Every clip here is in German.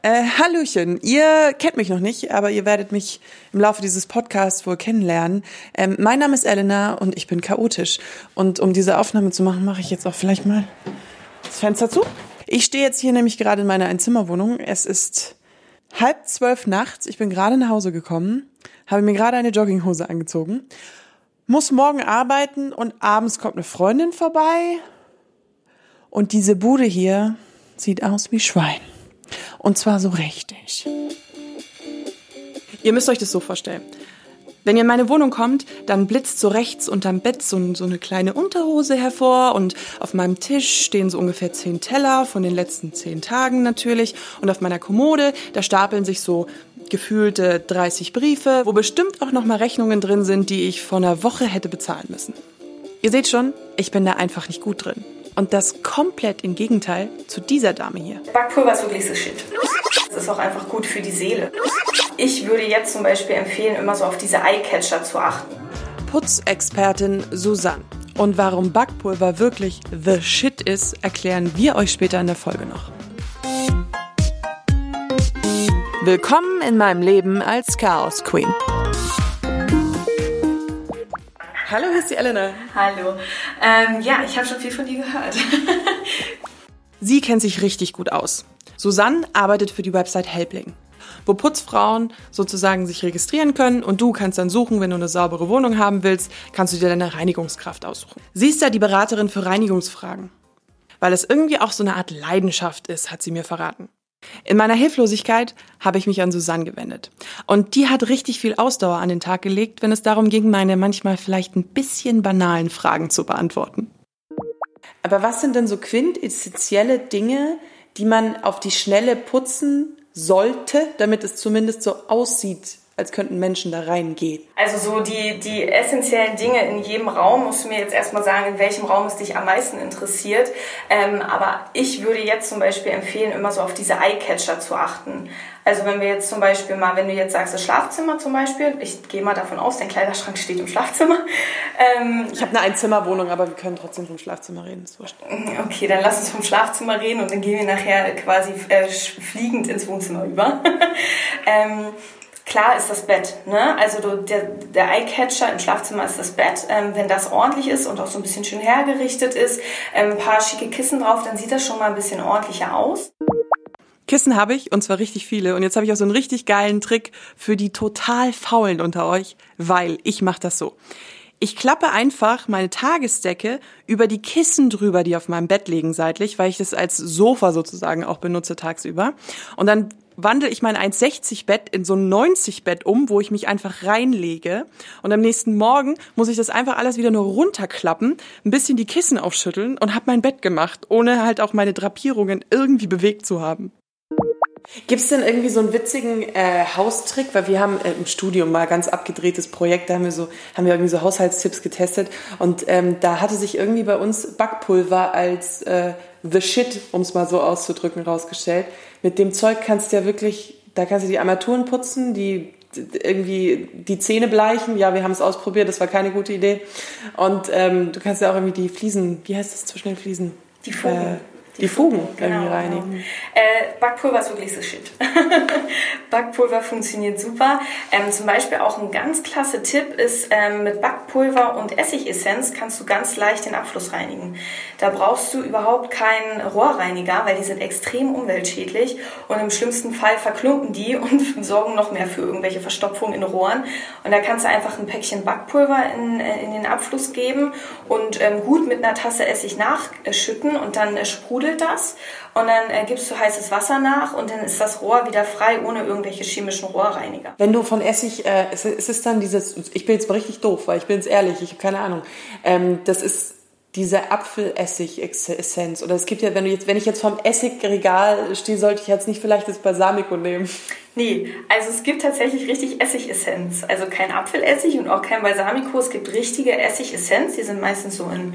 Äh, Hallöchen, ihr kennt mich noch nicht, aber ihr werdet mich im Laufe dieses Podcasts wohl kennenlernen. Ähm, mein Name ist Elena und ich bin chaotisch. Und um diese Aufnahme zu machen, mache ich jetzt auch vielleicht mal das Fenster zu. Ich stehe jetzt hier nämlich gerade in meiner Einzimmerwohnung. Es ist halb zwölf nachts. Ich bin gerade nach Hause gekommen, habe mir gerade eine Jogginghose angezogen, muss morgen arbeiten und abends kommt eine Freundin vorbei. Und diese Bude hier sieht aus wie Schwein. Und zwar so richtig. Ihr müsst euch das so vorstellen. Wenn ihr in meine Wohnung kommt, dann blitzt so rechts unterm Bett so, so, eine kleine Unterhose hervor und auf meinem Tisch stehen so ungefähr zehn Teller von den letzten zehn Tagen natürlich und auf meiner Kommode, da stapeln sich so gefühlte 30 Briefe, wo bestimmt auch noch mal Rechnungen drin sind, die ich vor einer Woche hätte bezahlen müssen. Ihr seht schon, ich bin da einfach nicht gut drin. Und das komplett im Gegenteil zu dieser Dame hier. Backpulver ist wirklich so shit. Das ist auch einfach gut für die Seele. Ich würde jetzt zum Beispiel empfehlen, immer so auf diese Eyecatcher zu achten. Putzexpertin Susanne. Und warum Backpulver wirklich the shit ist, erklären wir euch später in der Folge noch. Willkommen in meinem Leben als Chaos Queen. Hallo, hier ist die Elena. Hallo. Ähm, ja, ich habe schon viel von dir gehört. Sie kennt sich richtig gut aus. Susanne arbeitet für die Website Helpling, wo Putzfrauen sozusagen sich registrieren können und du kannst dann suchen, wenn du eine saubere Wohnung haben willst, kannst du dir deine Reinigungskraft aussuchen. Sie ist da die Beraterin für Reinigungsfragen. Weil es irgendwie auch so eine Art Leidenschaft ist, hat sie mir verraten. In meiner Hilflosigkeit habe ich mich an Susanne gewendet. Und die hat richtig viel Ausdauer an den Tag gelegt, wenn es darum ging, meine manchmal vielleicht ein bisschen banalen Fragen zu beantworten. Aber was sind denn so quintessentielle Dinge, die man auf die Schnelle putzen sollte, damit es zumindest so aussieht, als könnten Menschen da reingehen? Also so die, die essentiellen Dinge in jedem Raum, musst du mir jetzt erstmal sagen, in welchem Raum es dich am meisten interessiert. Ähm, aber ich würde jetzt zum Beispiel empfehlen, immer so auf diese Eyecatcher zu achten. Also wenn wir jetzt zum Beispiel mal, wenn du jetzt sagst, das Schlafzimmer zum Beispiel, ich gehe mal davon aus, dein Kleiderschrank steht im Schlafzimmer. Ähm, ich habe eine Einzimmerwohnung, aber wir können trotzdem vom Schlafzimmer reden. Ist wurscht. Okay, dann lass uns vom Schlafzimmer reden und dann gehen wir nachher quasi äh, fliegend ins Wohnzimmer über. ähm, Klar ist das Bett, ne? Also du, der, der Eyecatcher im Schlafzimmer ist das Bett. Ähm, wenn das ordentlich ist und auch so ein bisschen schön hergerichtet ist, ähm, ein paar schicke Kissen drauf, dann sieht das schon mal ein bisschen ordentlicher aus. Kissen habe ich und zwar richtig viele. Und jetzt habe ich auch so einen richtig geilen Trick für die total faulen unter euch, weil ich mache das so. Ich klappe einfach meine Tagesdecke über die Kissen drüber, die auf meinem Bett liegen seitlich, weil ich das als Sofa sozusagen auch benutze tagsüber. Und dann wandle ich mein 1,60 Bett in so ein 90 Bett um, wo ich mich einfach reinlege. Und am nächsten Morgen muss ich das einfach alles wieder nur runterklappen, ein bisschen die Kissen aufschütteln und habe mein Bett gemacht, ohne halt auch meine Drapierungen irgendwie bewegt zu haben. Gibt's denn irgendwie so einen witzigen äh, Haustrick? Weil wir haben äh, im Studium mal ganz abgedrehtes Projekt, da haben wir so, haben wir irgendwie so Haushaltstipps getestet und ähm, da hatte sich irgendwie bei uns Backpulver als äh, the shit, um es mal so auszudrücken, rausgestellt. Mit dem Zeug kannst du ja wirklich, da kannst du die Armaturen putzen, die irgendwie die Zähne bleichen. Ja, wir haben es ausprobiert, das war keine gute Idee. Und ähm, du kannst ja auch irgendwie die Fliesen, wie heißt das zwischen den Fliesen? Die Fugen. Äh, die, die Fugen, Fugen genau, irgendwie reinigen. Genau. Äh, Backpulver ist wirklich so shit. Backpulver funktioniert super. Ähm, zum Beispiel auch ein ganz klasse Tipp ist, ähm, mit Backpulver und Essigessenz kannst du ganz leicht den Abfluss reinigen. Da brauchst du überhaupt keinen Rohrreiniger, weil die sind extrem umweltschädlich und im schlimmsten Fall verklumpen die und sorgen noch mehr für irgendwelche Verstopfungen in Rohren. Und da kannst du einfach ein Päckchen Backpulver in, äh, in den Abfluss geben und ähm, gut mit einer Tasse Essig nachschütten und dann äh, sprudelt sprudelt das und dann äh, gibst du heißes Wasser nach und dann ist das Rohr wieder frei ohne irgendwelche chemischen Rohrreiniger. Wenn du von Essig, äh, ist, ist es dann dieses, ich bin jetzt mal richtig doof, weil ich bin jetzt ehrlich, ich habe keine Ahnung, ähm, das ist diese Apfelessig-Essenz. Oder es gibt ja, wenn du jetzt, wenn ich jetzt vom Essigregal stehe, sollte ich jetzt nicht vielleicht das Balsamico nehmen. Nee, also es gibt tatsächlich richtig Essigessenz. Also kein Apfelessig und auch kein Balsamico. Es gibt richtige Essigessenz. Die sind meistens so in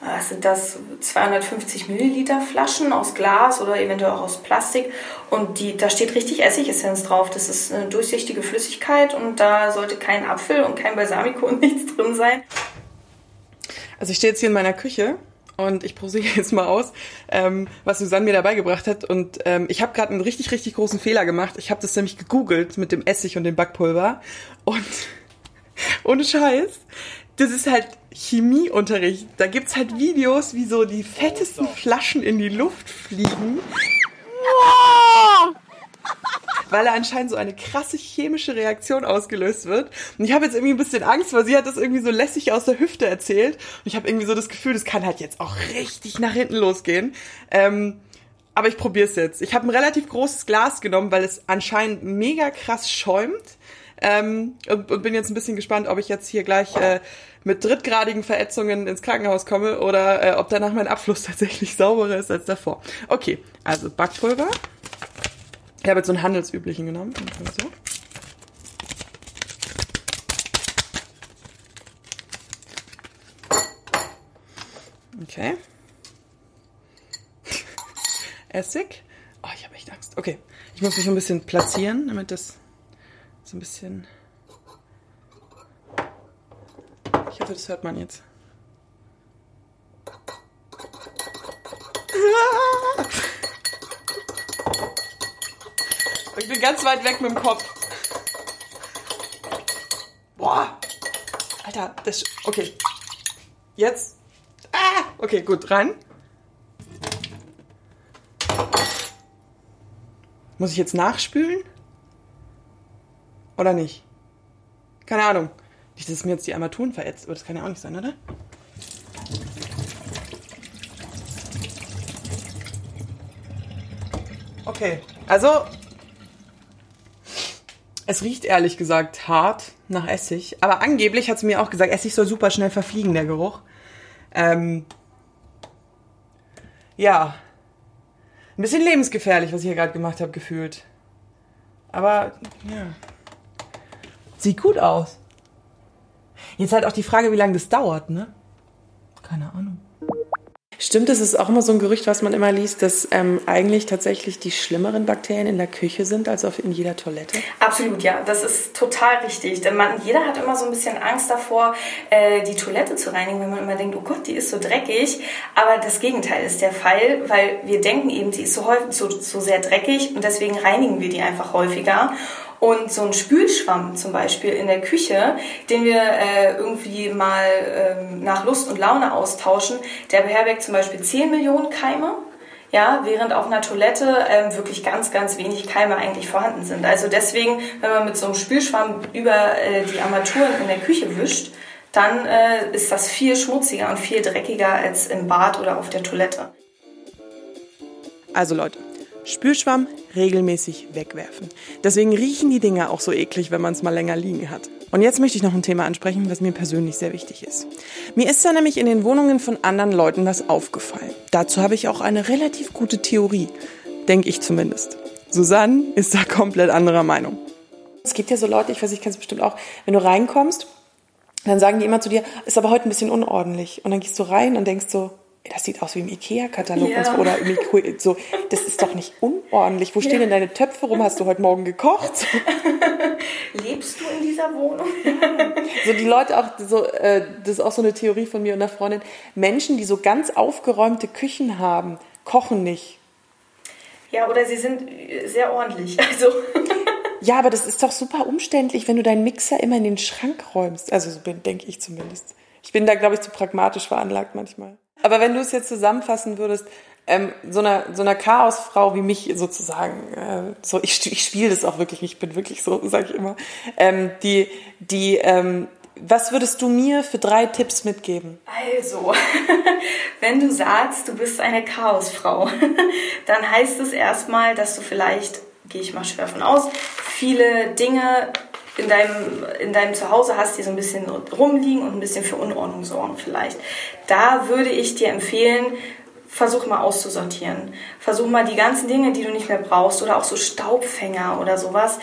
was sind das 250 Milliliter Flaschen aus Glas oder eventuell auch aus Plastik und die, da steht richtig Essigessenz drauf. Das ist eine durchsichtige Flüssigkeit und da sollte kein Apfel und kein Balsamico und nichts drin sein. Also ich stehe jetzt hier in meiner Küche Und ich probiere jetzt mal aus, ähm, was Susanne mir dabei gebracht hat. Und ähm, ich habe gerade einen richtig, richtig großen Fehler gemacht. Ich habe das nämlich gegoogelt mit dem Essig und dem Backpulver. Und ohne Scheiß, das ist halt Chemieunterricht. Da gibt's halt Videos, wie so die fettesten Flaschen in die Luft fliegen. Weil da anscheinend so eine krasse chemische Reaktion ausgelöst wird. Und ich habe jetzt irgendwie ein bisschen Angst, weil sie hat das irgendwie so lässig aus der Hüfte erzählt. Und ich habe irgendwie so das Gefühl, das kann halt jetzt auch richtig nach hinten losgehen. Ähm, aber ich probiere es jetzt. Ich habe ein relativ großes Glas genommen, weil es anscheinend mega krass schäumt. Ähm, und, und bin jetzt ein bisschen gespannt, ob ich jetzt hier gleich äh, mit drittgradigen Verätzungen ins Krankenhaus komme oder äh, ob danach mein Abfluss tatsächlich sauberer ist als davor. Okay, also Backpulver. Ich habe jetzt so einen handelsüblichen genommen. So. Okay. Essig. Oh, ich habe echt Angst. Okay, ich muss mich ein bisschen platzieren, damit das so ein bisschen. Ich hoffe, das hört man jetzt. Ich bin ganz weit weg mit dem Kopf. Boah. Alter, das. Okay. Jetzt. Ah! Okay, gut, rein. Muss ich jetzt nachspülen? Oder nicht? Keine Ahnung. Nicht, dass es mir jetzt die Armaturen verätzt, aber das kann ja auch nicht sein, oder? Okay, also es riecht ehrlich gesagt hart nach Essig, aber angeblich hat sie mir auch gesagt, Essig soll super schnell verfliegen, der Geruch. Ähm, ja, ein bisschen lebensgefährlich, was ich hier gerade gemacht habe, gefühlt. Aber ja, sieht gut aus. Jetzt halt auch die Frage, wie lange das dauert, ne? Keine Ahnung. Stimmt, es ist auch immer so ein Gerücht, was man immer liest, dass ähm, eigentlich tatsächlich die schlimmeren Bakterien in der Küche sind als auf in jeder Toilette? Absolut, ja. Das ist total richtig. Denn man, jeder hat immer so ein bisschen Angst davor, äh, die Toilette zu reinigen, wenn man immer denkt, oh Gott, die ist so dreckig. Aber das Gegenteil ist der Fall, weil wir denken eben, sie ist so, häufig, so, so sehr dreckig und deswegen reinigen wir die einfach häufiger. Und so ein Spülschwamm zum Beispiel in der Küche, den wir äh, irgendwie mal ähm, nach Lust und Laune austauschen, der beherbergt zum Beispiel 10 Millionen Keime. Ja, während auf einer Toilette ähm, wirklich ganz, ganz wenig Keime eigentlich vorhanden sind. Also deswegen, wenn man mit so einem Spülschwamm über äh, die Armaturen in der Küche wischt, dann äh, ist das viel schmutziger und viel dreckiger als im Bad oder auf der Toilette. Also Leute, Spülschwamm regelmäßig wegwerfen. Deswegen riechen die Dinger auch so eklig, wenn man es mal länger liegen hat. Und jetzt möchte ich noch ein Thema ansprechen, was mir persönlich sehr wichtig ist. Mir ist da nämlich in den Wohnungen von anderen Leuten was aufgefallen. Dazu habe ich auch eine relativ gute Theorie. Denke ich zumindest. Susanne ist da komplett anderer Meinung. Es gibt ja so Leute, ich weiß, ich kenne es bestimmt auch, wenn du reinkommst, dann sagen die immer zu dir, ist aber heute ein bisschen unordentlich. Und dann gehst du rein und denkst so, das sieht aus wie im Ikea-Katalog ja. oder so. Das ist doch nicht unordentlich. Wo stehen ja. denn deine Töpfe rum? Hast du heute Morgen gekocht? Lebst du in dieser Wohnung? so die Leute auch so, äh, das ist auch so eine Theorie von mir und einer Freundin. Menschen, die so ganz aufgeräumte Küchen haben, kochen nicht. Ja, oder sie sind sehr ordentlich. Also. ja, aber das ist doch super umständlich, wenn du deinen Mixer immer in den Schrank räumst. Also so denke ich zumindest. Ich bin da, glaube ich, zu pragmatisch veranlagt manchmal. Aber wenn du es jetzt zusammenfassen würdest, ähm, so einer so einer Chaosfrau wie mich sozusagen, äh, so ich, ich spiele das auch wirklich, ich bin wirklich so, sage ich immer, ähm, die die ähm, was würdest du mir für drei Tipps mitgeben? Also, wenn du sagst, du bist eine Chaosfrau, dann heißt es erstmal, dass du vielleicht, gehe ich mal schwer von aus, viele Dinge in deinem, in deinem Zuhause hast, die so ein bisschen rumliegen und ein bisschen für Unordnung sorgen vielleicht. Da würde ich dir empfehlen, versuch mal auszusortieren. Versuch mal die ganzen Dinge, die du nicht mehr brauchst oder auch so Staubfänger oder sowas.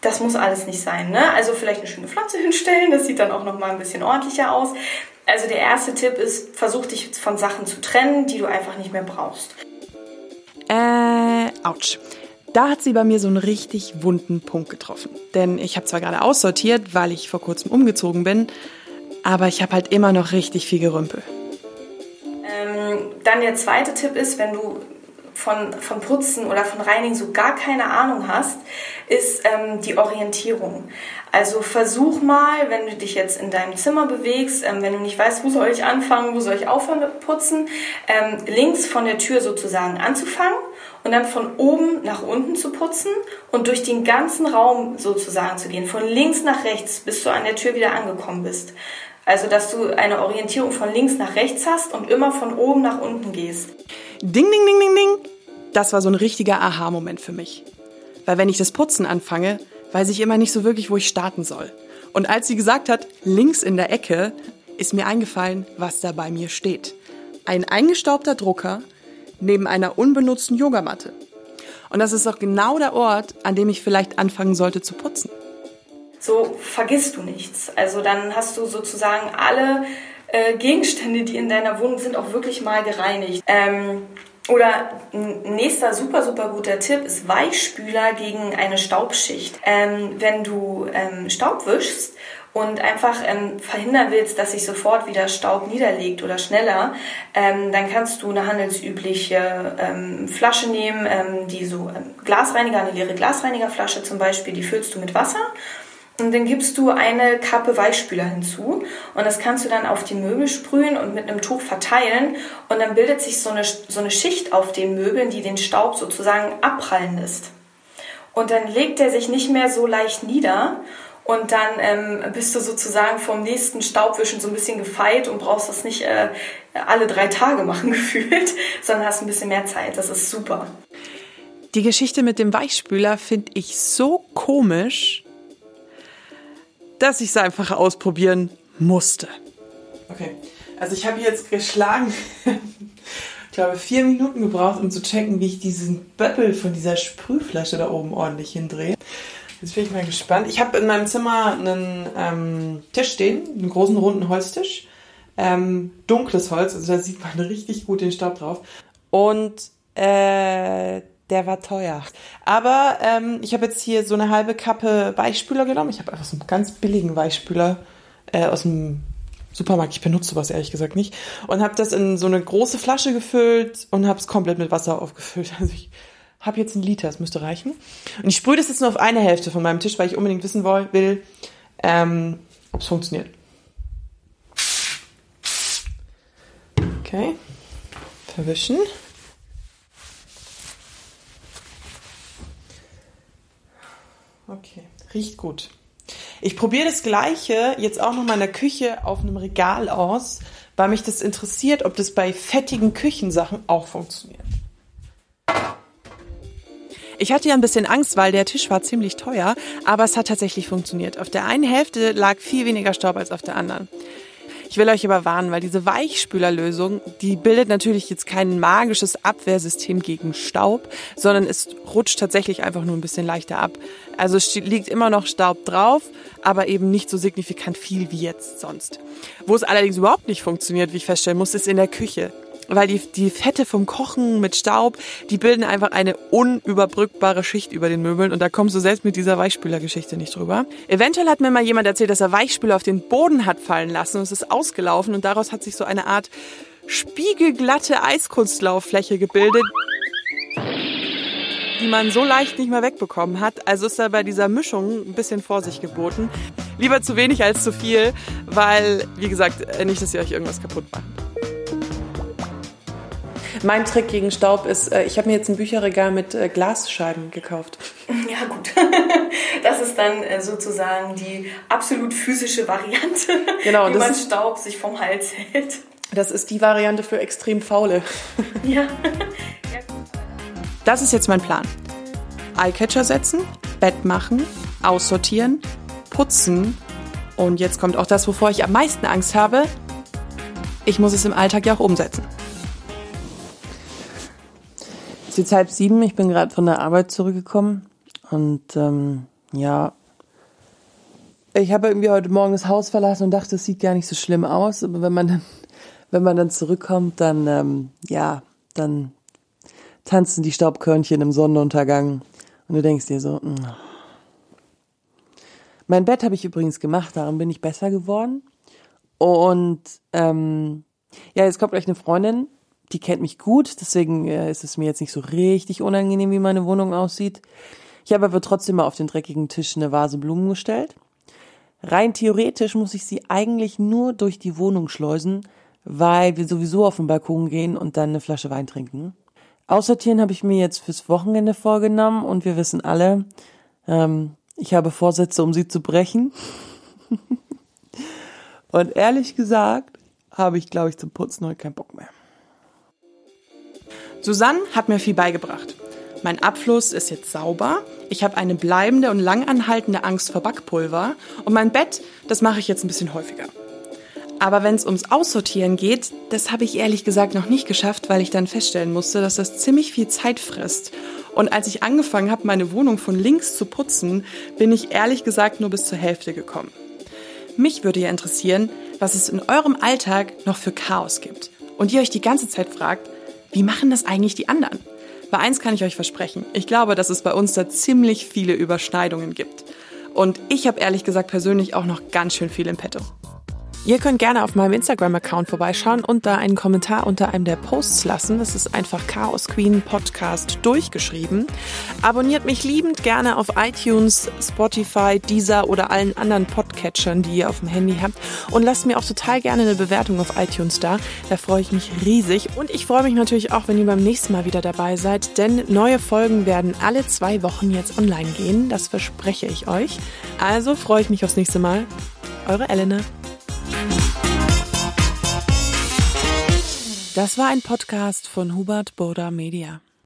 Das muss alles nicht sein. Ne? Also vielleicht eine schöne Pflanze hinstellen, das sieht dann auch noch mal ein bisschen ordentlicher aus. Also der erste Tipp ist, versuch dich von Sachen zu trennen, die du einfach nicht mehr brauchst. Äh, ouch. Da hat sie bei mir so einen richtig wunden Punkt getroffen. Denn ich habe zwar gerade aussortiert, weil ich vor kurzem umgezogen bin, aber ich habe halt immer noch richtig viel Gerümpel. Ähm, dann der zweite Tipp ist, wenn du von, von Putzen oder von Reinigen so gar keine Ahnung hast, ist ähm, die Orientierung. Also versuch mal, wenn du dich jetzt in deinem Zimmer bewegst, ähm, wenn du nicht weißt, wo soll ich anfangen, wo soll ich aufhören mit Putzen, ähm, links von der Tür sozusagen anzufangen und dann von oben nach unten zu putzen und durch den ganzen Raum sozusagen zu gehen, von links nach rechts, bis du an der Tür wieder angekommen bist. Also, dass du eine Orientierung von links nach rechts hast und immer von oben nach unten gehst. Ding, ding, ding, ding, ding. Das war so ein richtiger Aha-Moment für mich. Weil wenn ich das Putzen anfange, weiß ich immer nicht so wirklich, wo ich starten soll. Und als sie gesagt hat, links in der Ecke, ist mir eingefallen, was da bei mir steht. Ein eingestaubter Drucker neben einer unbenutzten Yogamatte. Und das ist auch genau der Ort, an dem ich vielleicht anfangen sollte zu putzen so vergisst du nichts. Also dann hast du sozusagen alle äh, Gegenstände, die in deiner Wohnung sind, auch wirklich mal gereinigt. Ähm, oder ein nächster super, super guter Tipp ist Weichspüler gegen eine Staubschicht. Ähm, wenn du ähm, Staub wischst und einfach ähm, verhindern willst, dass sich sofort wieder Staub niederlegt oder schneller, ähm, dann kannst du eine handelsübliche ähm, Flasche nehmen, ähm, die so ähm, Glasreiniger, eine leere Glasreinigerflasche zum Beispiel, die füllst du mit Wasser und dann gibst du eine Kappe Weichspüler hinzu und das kannst du dann auf die Möbel sprühen und mit einem Tuch verteilen und dann bildet sich so eine, so eine Schicht auf den Möbeln, die den Staub sozusagen abprallen lässt. Und dann legt er sich nicht mehr so leicht nieder und dann ähm, bist du sozusagen vom nächsten Staubwischen so ein bisschen gefeit und brauchst das nicht äh, alle drei Tage machen gefühlt, sondern hast ein bisschen mehr Zeit. Das ist super. Die Geschichte mit dem Weichspüler finde ich so komisch, dass ich es einfach ausprobieren musste. Okay, also ich habe jetzt geschlagen, ich glaube, vier Minuten gebraucht, um zu checken, wie ich diesen Böppel von dieser Sprühflasche da oben ordentlich hindrehe. Jetzt bin ich mal gespannt. Ich habe in meinem Zimmer einen ähm, Tisch stehen, einen großen runden Holztisch. Ähm, dunkles Holz, also da sieht man richtig gut den Staub drauf. Und äh, der war teuer. Aber ähm, ich habe jetzt hier so eine halbe Kappe Weichspüler genommen. Ich habe einfach so einen ganz billigen Weichspüler äh, aus dem Supermarkt. Ich benutze sowas ehrlich gesagt nicht. Und habe das in so eine große Flasche gefüllt und habe es komplett mit Wasser aufgefüllt. Also ich habe jetzt einen Liter, das müsste reichen. Und ich sprühe das jetzt nur auf eine Hälfte von meinem Tisch, weil ich unbedingt wissen will, ähm, ob es funktioniert. Okay, verwischen. Okay, riecht gut. Ich probiere das gleiche jetzt auch noch mal in der Küche auf einem Regal aus, weil mich das interessiert, ob das bei fettigen Küchensachen auch funktioniert. Ich hatte ja ein bisschen Angst, weil der Tisch war ziemlich teuer, aber es hat tatsächlich funktioniert. Auf der einen Hälfte lag viel weniger Staub als auf der anderen. Ich will euch aber warnen, weil diese Weichspülerlösung, die bildet natürlich jetzt kein magisches Abwehrsystem gegen Staub, sondern es rutscht tatsächlich einfach nur ein bisschen leichter ab. Also es liegt immer noch Staub drauf, aber eben nicht so signifikant viel wie jetzt sonst. Wo es allerdings überhaupt nicht funktioniert, wie ich feststellen muss, ist in der Küche weil die, die Fette vom Kochen mit Staub, die bilden einfach eine unüberbrückbare Schicht über den Möbeln und da kommst du selbst mit dieser Weichspülergeschichte nicht drüber. Eventuell hat mir mal jemand erzählt, dass er Weichspüler auf den Boden hat fallen lassen und es ist ausgelaufen und daraus hat sich so eine Art spiegelglatte Eiskunstlauffläche gebildet, die man so leicht nicht mehr wegbekommen hat. Also ist da bei dieser Mischung ein bisschen Vorsicht geboten. Lieber zu wenig als zu viel, weil, wie gesagt, nicht, dass ihr euch irgendwas kaputt macht. Mein Trick gegen Staub ist, äh, ich habe mir jetzt ein Bücherregal mit äh, Glasscheiben gekauft. Ja gut, das ist dann äh, sozusagen die absolut physische Variante, genau, wie man Staub sich vom Hals hält. Das ist die Variante für extrem faule. Ja. Das ist jetzt mein Plan. Eyecatcher setzen, Bett machen, aussortieren, putzen und jetzt kommt auch das, wovor ich am meisten Angst habe. Ich muss es im Alltag ja auch umsetzen. Es ist jetzt halb sieben, ich bin gerade von der Arbeit zurückgekommen und ähm, ja, ich habe irgendwie heute Morgen das Haus verlassen und dachte, es sieht gar nicht so schlimm aus, aber wenn man dann, wenn man dann zurückkommt, dann ähm, ja, dann tanzen die Staubkörnchen im Sonnenuntergang und du denkst dir so, mh. Mm. mein Bett habe ich übrigens gemacht, darum bin ich besser geworden und ähm, ja, jetzt kommt gleich eine Freundin die kennt mich gut, deswegen äh, ist es mir jetzt nicht so richtig unangenehm, wie meine Wohnung aussieht. Ich habe aber trotzdem mal auf den dreckigen Tisch eine Vase Blumen gestellt. Rein theoretisch muss ich sie eigentlich nur durch die Wohnung schleusen, weil wir sowieso auf den Balkon gehen und dann eine Flasche Wein trinken. Aussortieren habe ich mir jetzt fürs Wochenende vorgenommen und wir wissen alle, ähm, ich habe Vorsätze, um sie zu brechen. und ehrlich gesagt habe ich, glaube ich, zum Putzen heute keinen Bock mehr. Susanne hat mir viel beigebracht. Mein Abfluss ist jetzt sauber, ich habe eine bleibende und langanhaltende Angst vor Backpulver und mein Bett, das mache ich jetzt ein bisschen häufiger. Aber wenn es ums Aussortieren geht, das habe ich ehrlich gesagt noch nicht geschafft, weil ich dann feststellen musste, dass das ziemlich viel Zeit frisst. Und als ich angefangen habe, meine Wohnung von links zu putzen, bin ich ehrlich gesagt nur bis zur Hälfte gekommen. Mich würde ja interessieren, was es in eurem Alltag noch für Chaos gibt. Und ihr euch die ganze Zeit fragt, wie machen das eigentlich die anderen? Bei eins kann ich euch versprechen. Ich glaube, dass es bei uns da ziemlich viele Überschneidungen gibt. Und ich habe ehrlich gesagt persönlich auch noch ganz schön viel im Petto. Ihr könnt gerne auf meinem Instagram-Account vorbeischauen und da einen Kommentar unter einem der Posts lassen. Das ist einfach Chaos Queen Podcast durchgeschrieben. Abonniert mich liebend gerne auf iTunes, Spotify, Deezer oder allen anderen Podcatchern, die ihr auf dem Handy habt. Und lasst mir auch total gerne eine Bewertung auf iTunes da. Da freue ich mich riesig. Und ich freue mich natürlich auch, wenn ihr beim nächsten Mal wieder dabei seid, denn neue Folgen werden alle zwei Wochen jetzt online gehen. Das verspreche ich euch. Also freue ich mich aufs nächste Mal. Eure Elena. Das war ein Podcast von Hubert Boda Media.